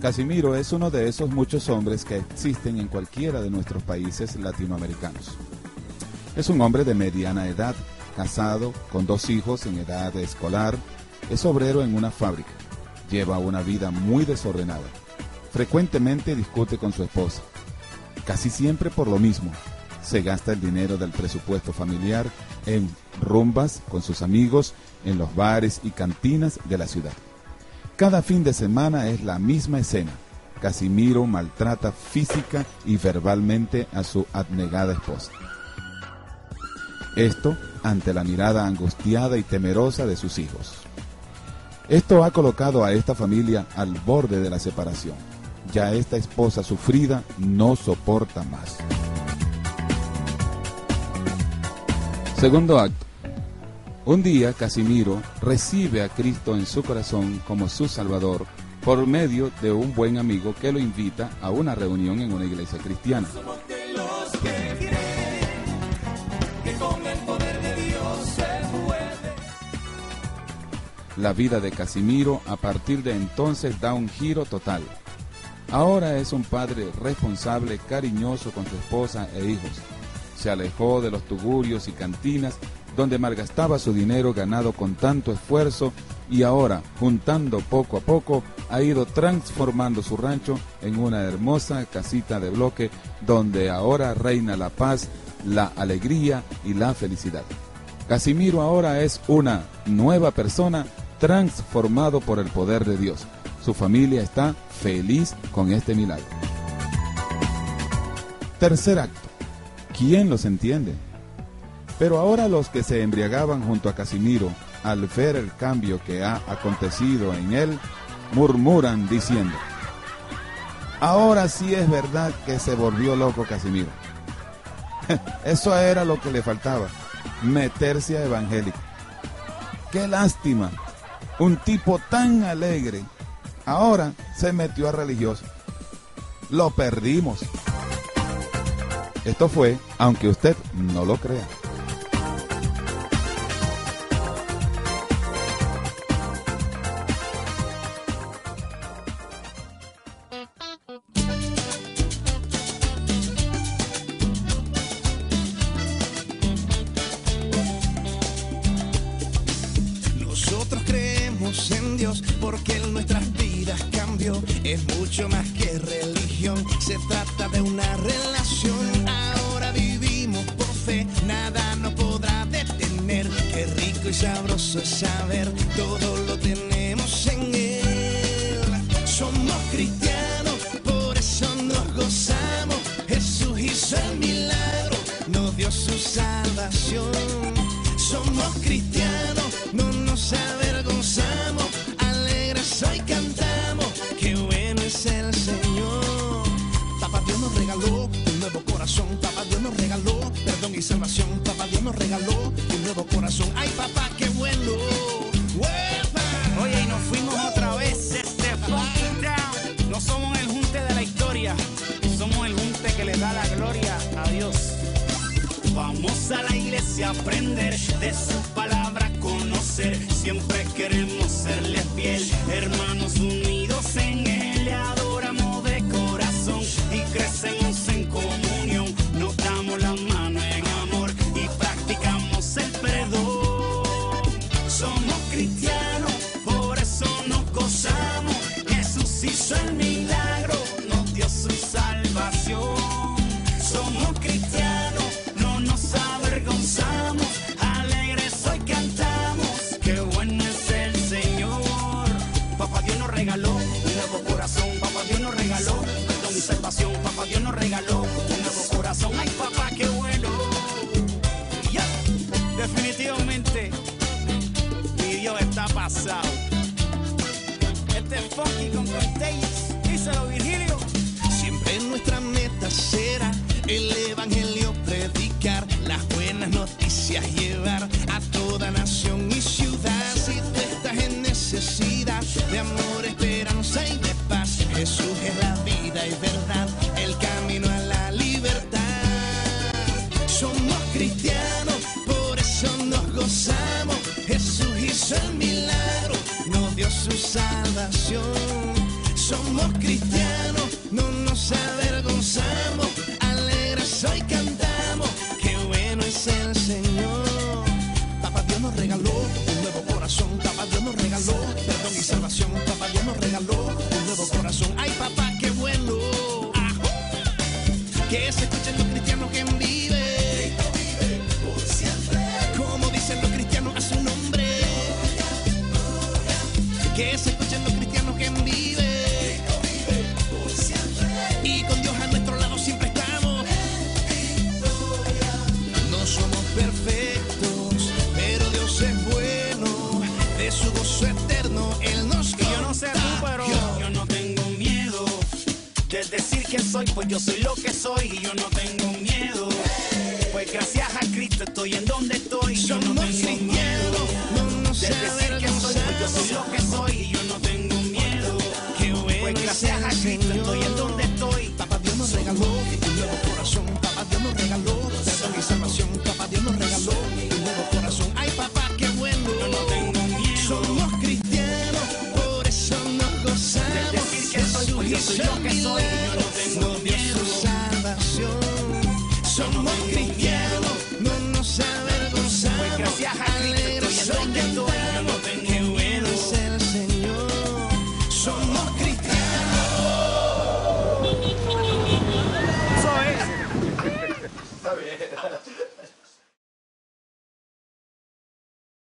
Casimiro es uno de esos muchos hombres que existen en cualquiera de nuestros países latinoamericanos. Es un hombre de mediana edad, casado, con dos hijos en edad escolar, es obrero en una fábrica, lleva una vida muy desordenada, frecuentemente discute con su esposa, casi siempre por lo mismo, se gasta el dinero del presupuesto familiar en rumbas con sus amigos, en los bares y cantinas de la ciudad. Cada fin de semana es la misma escena. Casimiro maltrata física y verbalmente a su abnegada esposa. Esto ante la mirada angustiada y temerosa de sus hijos. Esto ha colocado a esta familia al borde de la separación. Ya esta esposa sufrida no soporta más. Segundo acto. Un día Casimiro recibe a Cristo en su corazón como su Salvador por medio de un buen amigo que lo invita a una reunión en una iglesia cristiana. La vida de Casimiro a partir de entonces da un giro total. Ahora es un padre responsable, cariñoso con su esposa e hijos. Se alejó de los tugurios y cantinas donde malgastaba su dinero ganado con tanto esfuerzo y ahora, juntando poco a poco, ha ido transformando su rancho en una hermosa casita de bloque donde ahora reina la paz, la alegría y la felicidad. Casimiro ahora es una nueva persona transformado por el poder de Dios. Su familia está feliz con este milagro. Tercer acto. ¿Quién los entiende? Pero ahora los que se embriagaban junto a Casimiro, al ver el cambio que ha acontecido en él, murmuran diciendo, ahora sí es verdad que se volvió loco Casimiro. Eso era lo que le faltaba, meterse a evangélico. Qué lástima, un tipo tan alegre, ahora se metió a religioso. Lo perdimos. Esto fue, aunque usted no lo crea. Nosotros creemos en Dios porque en nuestras vidas cambió. Es mucho más que religión, se trata de una relación. Ahora vivimos por fe, nada nos podrá detener. Qué rico y sabroso es saber, todo lo tenemos en Él. Somos cristianos, por eso nos gozamos. Jesús hizo el milagro, nos dio su salvación. Somos cristianos, A aprender de su palabra, conocer. Siempre queremos serle fiel, hermanos unidos en él. Le adoramos de corazón y crecemos en comunión. Nos damos la mano en amor y practicamos el perdón. Somos cristianos, funky con. Díselo, Virgilio. Siempre nuestra meta será el evangelio predicar, las buenas noticias llevar salvación. Somos cristianos, no nos avergonzamos, alegres hoy cantamos, qué bueno es el Señor. Papá Dios nos regaló un nuevo corazón, papá Dios nos regaló perdón y salvación, papá Dios nos regaló un nuevo corazón. Ay papá, Que se escuchen los cristianos que viven. Y con Dios a nuestro lado siempre estamos. No somos perfectos, pero Dios es bueno. De su gozo eterno, Él nos Y yo no sé tú, pero yo no tengo miedo de decir que soy, pues yo soy lo que soy y yo no tengo miedo. Pues gracias a Cristo estoy en yo soy lo que soy